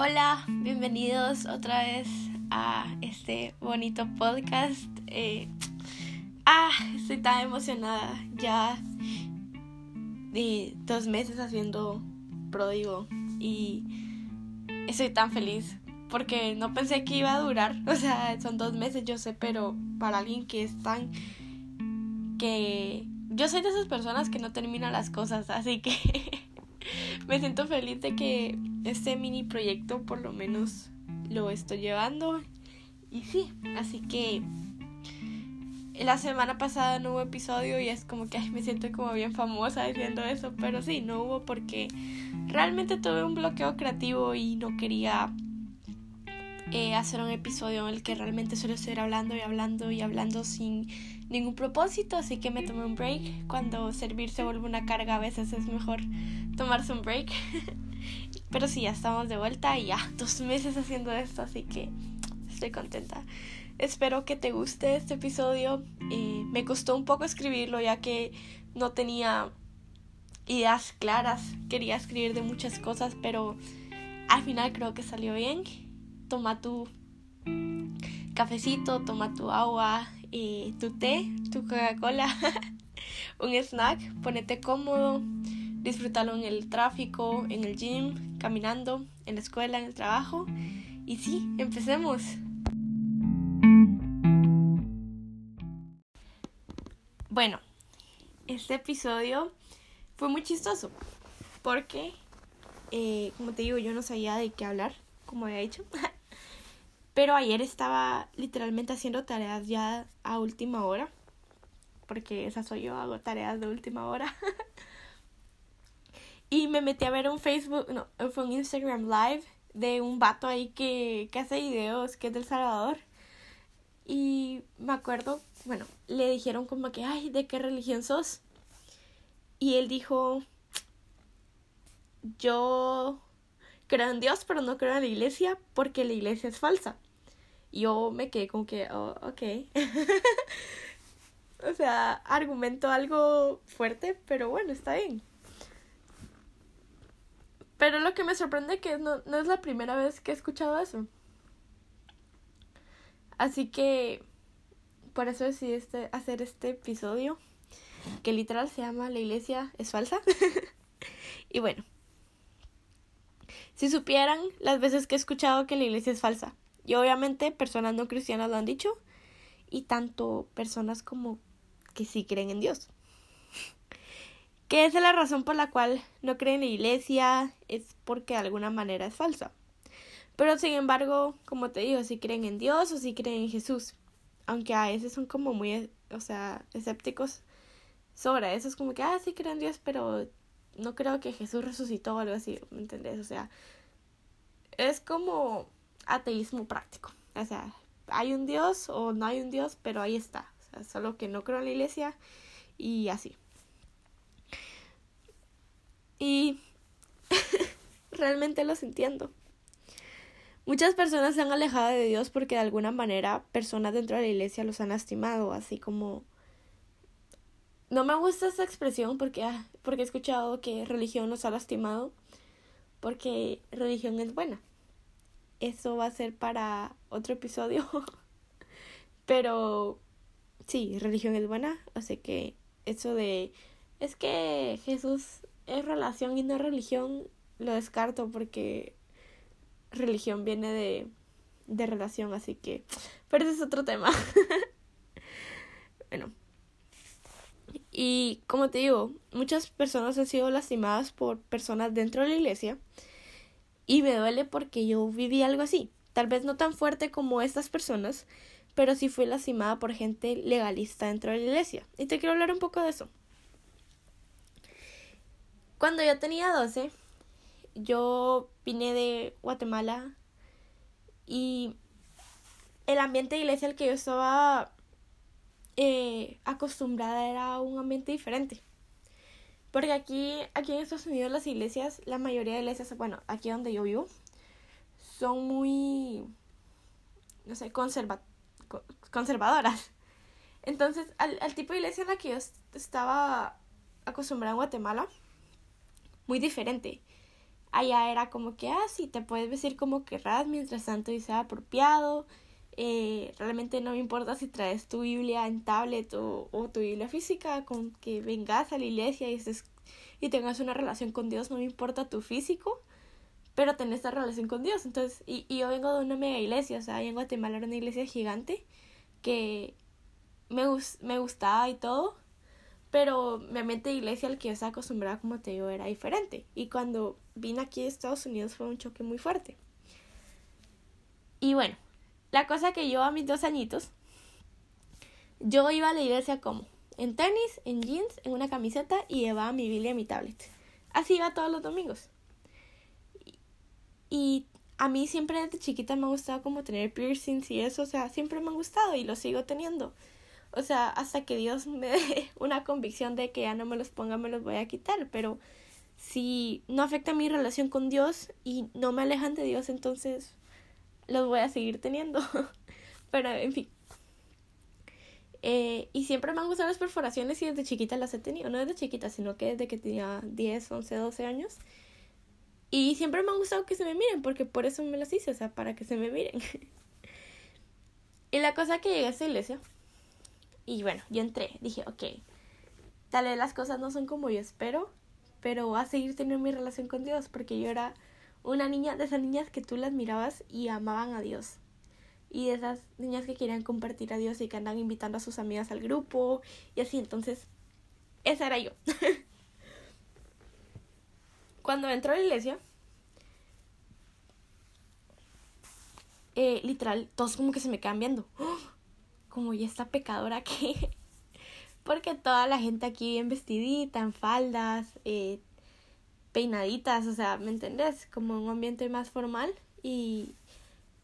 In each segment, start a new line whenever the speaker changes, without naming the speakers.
Hola, bienvenidos otra vez a este bonito podcast. Eh, ah, estoy tan emocionada. Ya de dos meses haciendo pródigo y estoy tan feliz porque no pensé que iba a durar. O sea, son dos meses, yo sé, pero para alguien que es tan que yo soy de esas personas que no terminan las cosas, así que me siento feliz de que este mini proyecto por lo menos lo estoy llevando. Y sí, así que la semana pasada no hubo episodio y es como que me siento como bien famosa diciendo eso, pero sí, no hubo porque realmente tuve un bloqueo creativo y no quería eh, hacer un episodio en el que realmente suelo estar hablando y hablando y hablando sin ningún propósito, así que me tomé un break. Cuando servir se vuelve una carga, a veces es mejor tomarse un break. Pero sí, ya estamos de vuelta y ya dos meses haciendo esto, así que estoy contenta. Espero que te guste este episodio. Eh, me costó un poco escribirlo ya que no tenía ideas claras. Quería escribir de muchas cosas, pero al final creo que salió bien. Toma tu cafecito, toma tu agua, tu té, tu Coca-Cola, un snack, ponete cómodo, disfrútalo en el tráfico, en el gym, caminando, en la escuela, en el trabajo. Y sí, empecemos. Bueno, este episodio fue muy chistoso porque, eh, como te digo, yo no sabía de qué hablar, como había dicho. Pero ayer estaba literalmente haciendo tareas ya a última hora. Porque esa soy yo, hago tareas de última hora. y me metí a ver un Facebook, no, fue un Instagram Live de un vato ahí que, que hace videos, que es del Salvador. Y me acuerdo, bueno, le dijeron como que, ay, ¿de qué religión sos? Y él dijo, yo creo en Dios, pero no creo en la iglesia porque la iglesia es falsa yo me quedé como que, oh, ok. o sea, argumento algo fuerte, pero bueno, está bien. Pero lo que me sorprende que no, no es la primera vez que he escuchado eso. Así que por eso decidí este, hacer este episodio, que literal se llama La iglesia es falsa. y bueno, si supieran las veces que he escuchado que la iglesia es falsa. Y obviamente personas no cristianas lo han dicho y tanto personas como que sí creen en Dios. Que es la razón por la cual no creen en la iglesia, es porque de alguna manera es falsa. Pero sin embargo, como te digo, si creen en Dios o si creen en Jesús. Aunque a veces son como muy, o sea, escépticos sobre eso. Es como que, ah, sí creen en Dios, pero no creo que Jesús resucitó o algo así, ¿me entendés? O sea, es como ateísmo práctico. O sea, hay un Dios o no hay un Dios, pero ahí está. O sea, solo que no creo en la iglesia y así. Y realmente los entiendo. Muchas personas se han alejado de Dios porque de alguna manera personas dentro de la iglesia los han lastimado, así como... No me gusta esa expresión porque, ah, porque he escuchado que religión nos ha lastimado, porque religión es buena eso va a ser para otro episodio. Pero sí, religión es buena, así que eso de es que Jesús es relación y no religión, lo descarto porque religión viene de, de relación, así que, pero ese es otro tema. bueno, y como te digo, muchas personas han sido lastimadas por personas dentro de la iglesia y me duele porque yo viví algo así. Tal vez no tan fuerte como estas personas, pero sí fui lastimada por gente legalista dentro de la iglesia. Y te quiero hablar un poco de eso. Cuando yo tenía 12, yo vine de Guatemala y el ambiente de iglesia al que yo estaba eh, acostumbrada era un ambiente diferente. Porque aquí, aquí en Estados Unidos las iglesias, la mayoría de iglesias, bueno, aquí donde yo vivo, son muy, no sé, conserva conservadoras. Entonces, al, al tipo de iglesia en la que yo estaba acostumbrada en Guatemala, muy diferente. Allá era como que, ah, sí, te puedes vestir como querrás mientras tanto y sea apropiado. Eh, realmente no me importa si traes tu Biblia en tablet o, o, tu Biblia física, con que vengas a la iglesia y, estés, y tengas una relación con Dios, no me importa tu físico, pero tenés esta relación con Dios. Entonces, y, y yo vengo de una mega iglesia, o sea, en Guatemala era una iglesia gigante que me, me gustaba y todo, pero mi mente de iglesia al que yo estaba acostumbrada, como te digo, era diferente. Y cuando vine aquí a Estados Unidos fue un choque muy fuerte. Y bueno, la cosa que yo a mis dos añitos, yo iba a la iglesia como en tenis, en jeans, en una camiseta y llevaba mi Biblia y mi tablet. Así iba todos los domingos. Y a mí siempre desde chiquita me ha gustado como tener piercings y eso, o sea, siempre me ha gustado y lo sigo teniendo. O sea, hasta que Dios me dé una convicción de que ya no me los ponga, me los voy a quitar. Pero si no afecta mi relación con Dios y no me alejan de Dios, entonces los voy a seguir teniendo. Pero, en fin. Eh, y siempre me han gustado las perforaciones y desde chiquita las he tenido. No desde chiquita, sino que desde que tenía 10, 11, 12 años. Y siempre me han gustado que se me miren, porque por eso me las hice, o sea, para que se me miren. y la cosa que llegué a esa iglesia y bueno, yo entré, dije, ok, tal vez las cosas no son como yo espero, pero voy a seguir teniendo mi relación con Dios, porque yo era una niña de esas niñas que tú las mirabas y amaban a Dios. Y de esas niñas que querían compartir a Dios y que andan invitando a sus amigas al grupo y así. Entonces, esa era yo. Cuando entró a la iglesia, eh, literal, todos como que se me quedan viendo. ¡Oh! Como ya está pecadora que... Porque toda la gente aquí bien vestidita, en faldas, eh, peinaditas, o sea, ¿me entendés? Como un ambiente más formal y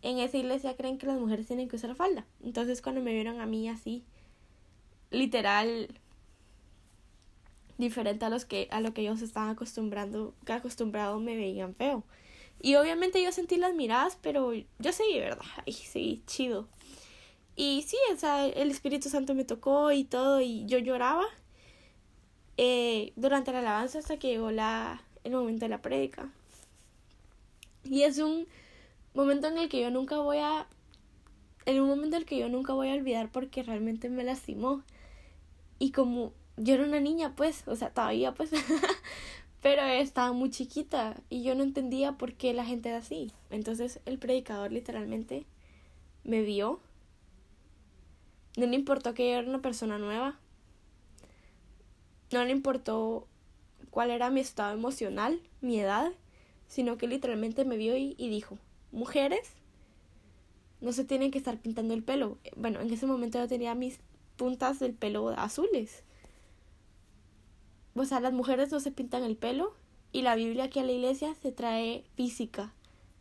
en esa iglesia creen que las mujeres tienen que usar falda. Entonces cuando me vieron a mí así, literal, diferente a los que a lo que ellos estaban acostumbrando, acostumbrados me veían feo. Y obviamente yo sentí las miradas, pero yo seguí, ¿verdad? Ay, sí, chido. Y sí, o sea, el Espíritu Santo me tocó y todo, y yo lloraba eh, durante la alabanza hasta que llegó la, el momento de la prédica. Y es un momento en el que yo nunca voy a. En un momento en el que yo nunca voy a olvidar porque realmente me lastimó. Y como yo era una niña, pues, o sea, todavía, pues. pero estaba muy chiquita y yo no entendía por qué la gente era así. Entonces el predicador literalmente me vio no le importó que yo era una persona nueva. No le importó cuál era mi estado emocional, mi edad, sino que literalmente me vio y, dijo, mujeres no se tienen que estar pintando el pelo. Bueno, en ese momento yo tenía mis puntas del pelo azules. O sea, las mujeres no se pintan el pelo y la Biblia aquí a la iglesia se trae física,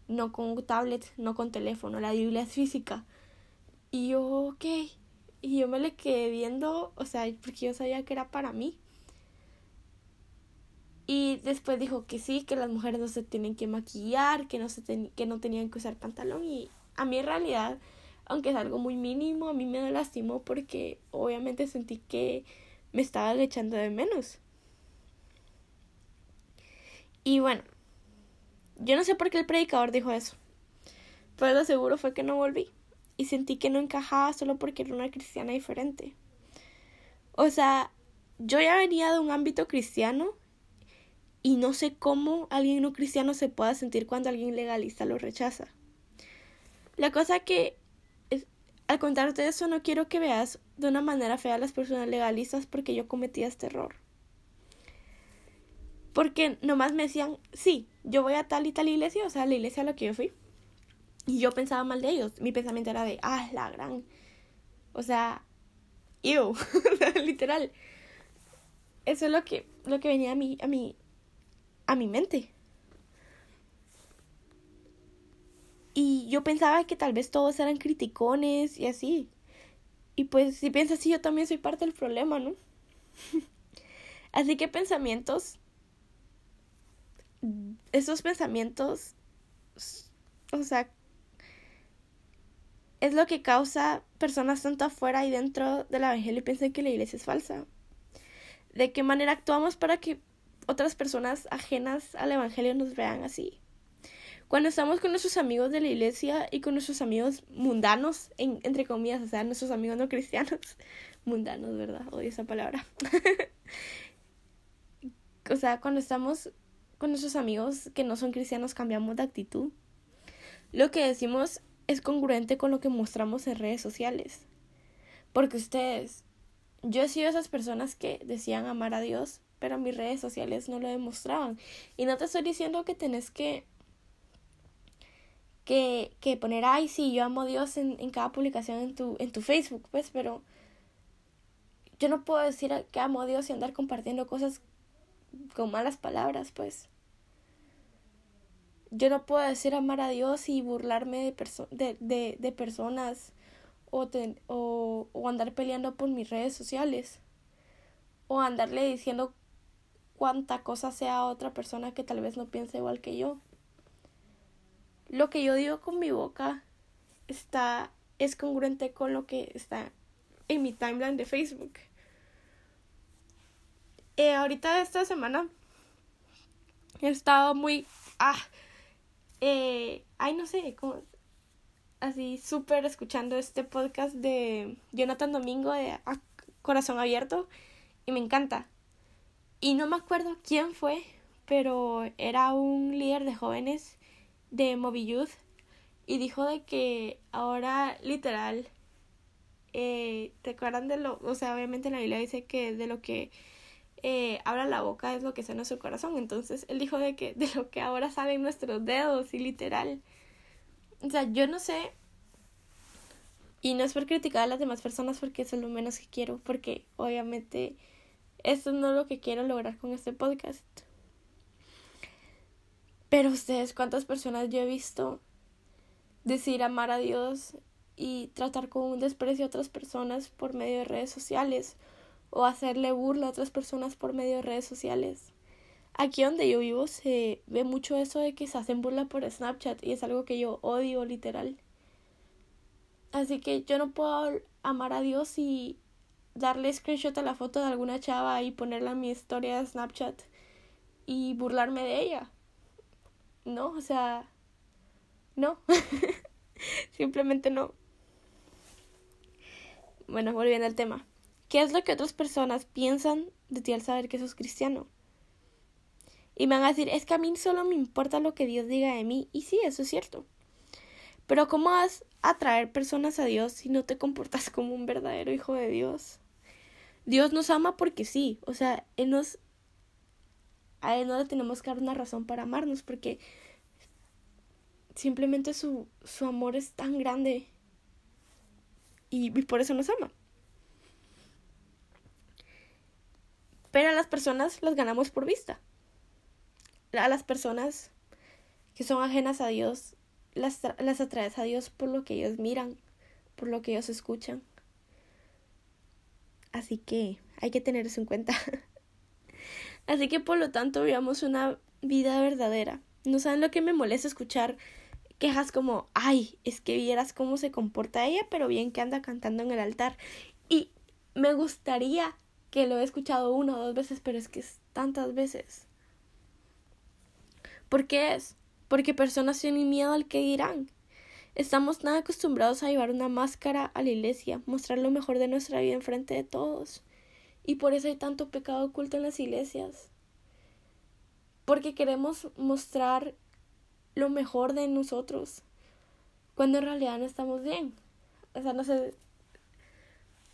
no con tablet, no con teléfono, la Biblia es física. Y yo, ok. Y yo me le quedé viendo, o sea, porque yo sabía que era para mí. Y después dijo que sí, que las mujeres no se tienen que maquillar, que no, se que no tenían que usar pantalón. Y a mí en realidad, aunque es algo muy mínimo, a mí me lastimó porque obviamente sentí que me estaba echando de menos. Y bueno, yo no sé por qué el predicador dijo eso. Pero lo seguro fue que no volví y sentí que no encajaba solo porque era una cristiana diferente. O sea, yo ya venía de un ámbito cristiano y no sé cómo alguien no cristiano se pueda sentir cuando alguien legalista lo rechaza. La cosa que, al contarte eso, no quiero que veas de una manera fea a las personas legalistas porque yo cometí este error. Porque nomás me decían, sí, yo voy a tal y tal iglesia, o sea, la iglesia a la que yo fui. Y yo pensaba mal de ellos. Mi pensamiento era de, ah, la gran. O sea, ew. Literal. Eso es lo que, lo que venía a mi, a mi, a mi mente. Y yo pensaba que tal vez todos eran criticones y así. Y pues si piensas así, yo también soy parte del problema, ¿no? así que pensamientos, esos pensamientos, o sea, es lo que causa personas tanto afuera y dentro de la evangelio piensen que la iglesia es falsa. ¿De qué manera actuamos para que otras personas ajenas al Evangelio nos vean así. Cuando estamos con nuestros amigos de la iglesia y con nuestros amigos mundanos, entre comillas, o sea, nuestros amigos no cristianos, mundanos, ¿verdad? Odio esa palabra. o sea, cuando estamos con nuestros amigos que no son cristianos, cambiamos de actitud. Lo que decimos es congruente con lo que mostramos en redes sociales. Porque ustedes, yo he sido esas personas que decían amar a Dios, pero mis redes sociales no lo demostraban. Y no te estoy diciendo que tenés que que, que poner, ay, sí, yo amo a Dios en, en cada publicación en tu, en tu Facebook, pues, pero yo no puedo decir que amo a Dios y andar compartiendo cosas con malas palabras, pues. Yo no puedo decir amar a Dios y burlarme de, de, de, de, personas o, o, o andar peleando por mis redes sociales o andarle diciendo cuánta cosa sea a otra persona que tal vez no piense igual que yo lo que yo digo con mi boca está es congruente con lo que está en mi timeline de Facebook. Eh, ahorita esta semana he estado muy ah eh, ay no sé como así súper escuchando este podcast de Jonathan Domingo de Corazón Abierto y me encanta y no me acuerdo quién fue pero era un líder de jóvenes de Moby y dijo de que ahora literal eh, ¿te acuerdan de lo? O sea, obviamente en la Biblia dice que de lo que eh, habla la boca es lo que en nuestro corazón. Entonces, él dijo de que de lo que ahora salen nuestros dedos y literal. O sea, yo no sé. Y no es por criticar a las demás personas porque eso es lo menos que quiero. Porque obviamente esto no es lo que quiero lograr con este podcast. Pero ustedes, ¿cuántas personas yo he visto decir amar a Dios y tratar con un desprecio a otras personas por medio de redes sociales o hacerle burla a otras personas por medio de redes sociales? Aquí donde yo vivo se ve mucho eso de que se hacen burla por Snapchat y es algo que yo odio literal. Así que yo no puedo amar a Dios y darle screenshot a la foto de alguna chava y ponerla en mi historia de Snapchat y burlarme de ella. No, o sea, no. Simplemente no. Bueno, volviendo al tema. ¿Qué es lo que otras personas piensan de ti al saber que sos cristiano? Y me van a decir, es que a mí solo me importa lo que Dios diga de mí. Y sí, eso es cierto. Pero ¿cómo vas a atraer personas a Dios si no te comportas como un verdadero hijo de Dios? Dios nos ama porque sí. O sea, Él nos a él no le tenemos que dar una razón para amarnos porque simplemente su, su amor es tan grande y, y por eso nos ama. Pero a las personas las ganamos por vista. A las personas que son ajenas a Dios, las, las atraes a Dios por lo que ellos miran, por lo que ellos escuchan. Así que hay que tener eso en cuenta. Así que por lo tanto vivamos una vida verdadera. No saben lo que me molesta escuchar quejas como, ay, es que vieras cómo se comporta ella, pero bien que anda cantando en el altar. Y me gustaría que lo he escuchado una o dos veces, pero es que es tantas veces. ¿Por qué es? Porque personas tienen miedo al que dirán. Estamos tan acostumbrados a llevar una máscara a la iglesia, mostrar lo mejor de nuestra vida enfrente de todos. Y por eso hay tanto pecado oculto en las iglesias. Porque queremos mostrar lo mejor de nosotros. Cuando en realidad no estamos bien. O sea, no sé.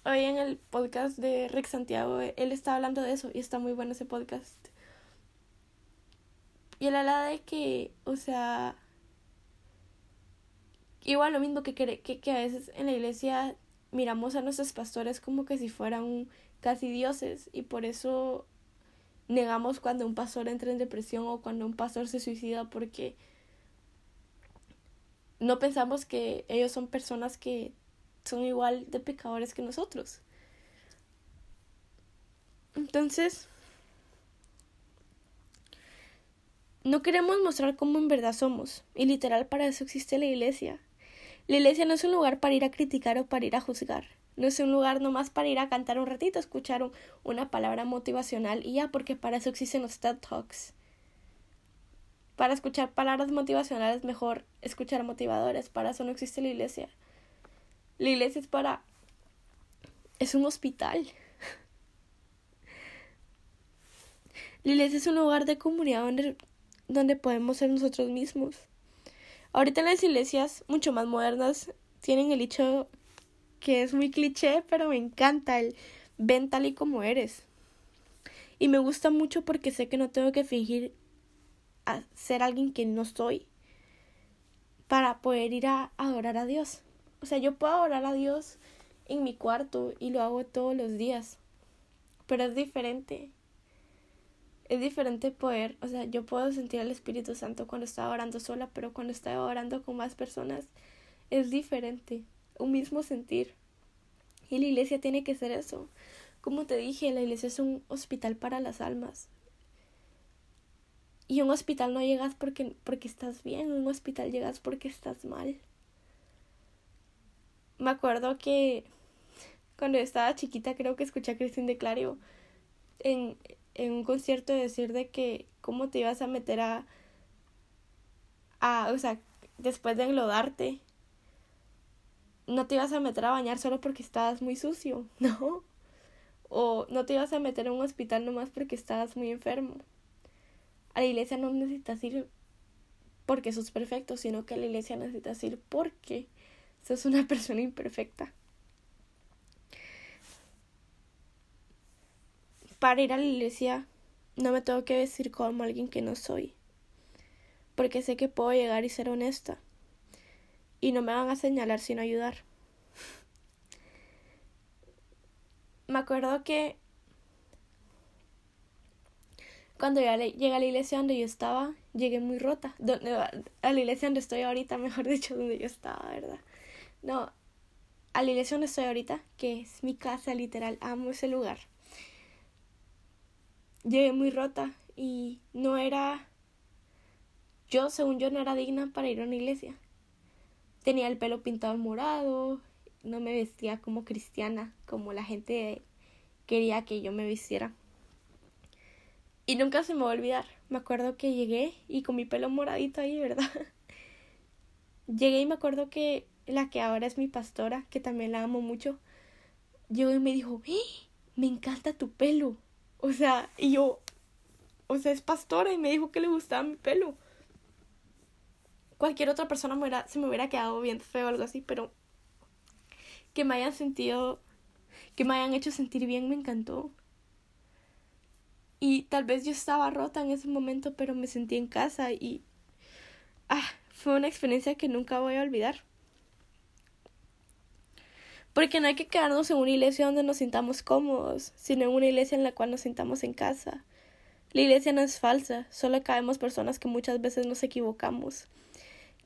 Hoy en el podcast de Rick Santiago, él está hablando de eso y está muy bueno ese podcast. Y él habla de que, o sea, igual lo mismo que, que, que a veces en la iglesia miramos a nuestros pastores como que si fueran casi dioses y por eso negamos cuando un pastor entra en depresión o cuando un pastor se suicida porque no pensamos que ellos son personas que son igual de pecadores que nosotros. Entonces, no queremos mostrar cómo en verdad somos. Y literal para eso existe la iglesia. La iglesia no es un lugar para ir a criticar o para ir a juzgar. No es un lugar nomás para ir a cantar un ratito, escuchar una palabra motivacional y ya, porque para eso existen los TED Talks. Para escuchar palabras motivacionales mejor escuchar motivadores. Para eso no existe la iglesia. La iglesia es para... Es un hospital. La iglesia es un lugar de comunidad donde, donde podemos ser nosotros mismos. Ahorita las iglesias mucho más modernas tienen el hecho que es muy cliché, pero me encanta el ven tal y como eres. Y me gusta mucho porque sé que no tengo que fingir a ser alguien que no soy para poder ir a adorar a Dios. O sea, yo puedo adorar a Dios en mi cuarto y lo hago todos los días. Pero es diferente. Es diferente poder, o sea, yo puedo sentir al Espíritu Santo cuando estaba orando sola, pero cuando estaba orando con más personas es diferente. Un mismo sentir. Y la iglesia tiene que ser eso. Como te dije, la iglesia es un hospital para las almas. Y un hospital no llegas porque, porque estás bien, un hospital llegas porque estás mal. Me acuerdo que cuando estaba chiquita creo que escuché a Cristín de Clario en, en un concierto decir de que cómo te ibas a meter a, a, o sea, después de enlodarte, no te ibas a meter a bañar solo porque estabas muy sucio, ¿no? O no te ibas a meter en un hospital nomás porque estabas muy enfermo a la iglesia no necesitas ir porque sos perfecto, sino que a la iglesia necesitas ir porque sos una persona imperfecta. Para ir a la iglesia no me tengo que vestir como alguien que no soy, porque sé que puedo llegar y ser honesta, y no me van a señalar sino ayudar. Me acuerdo que cuando llegué a la iglesia donde yo estaba, llegué muy rota. a la iglesia donde estoy ahorita, mejor dicho, donde yo estaba, ¿verdad? No, a la iglesia donde estoy ahorita, que es mi casa literal, amo ese lugar. Llegué muy rota y no era, yo según yo no era digna para ir a una iglesia. Tenía el pelo pintado morado, no me vestía como cristiana, como la gente quería que yo me vistiera. Y nunca se me va a olvidar. Me acuerdo que llegué y con mi pelo moradito ahí, ¿verdad? llegué y me acuerdo que la que ahora es mi pastora, que también la amo mucho, llegó y me dijo, ¡Eh! me encanta tu pelo. O sea, y yo, o sea, es pastora y me dijo que le gustaba mi pelo. Cualquier otra persona se me hubiera quedado bien feo o algo así, pero que me hayan sentido, que me hayan hecho sentir bien me encantó. Y tal vez yo estaba rota en ese momento, pero me sentí en casa y ah, fue una experiencia que nunca voy a olvidar. Porque no hay que quedarnos en una iglesia donde nos sintamos cómodos, sino en una iglesia en la cual nos sintamos en casa. La iglesia no es falsa, solo caemos personas que muchas veces nos equivocamos.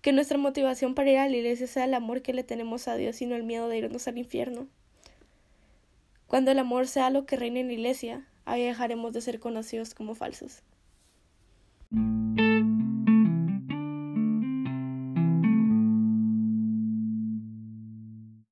Que nuestra motivación para ir a la iglesia sea el amor que le tenemos a Dios y no el miedo de irnos al infierno. Cuando el amor sea lo que reina en la iglesia, ahí dejaremos de ser conocidos como falsos.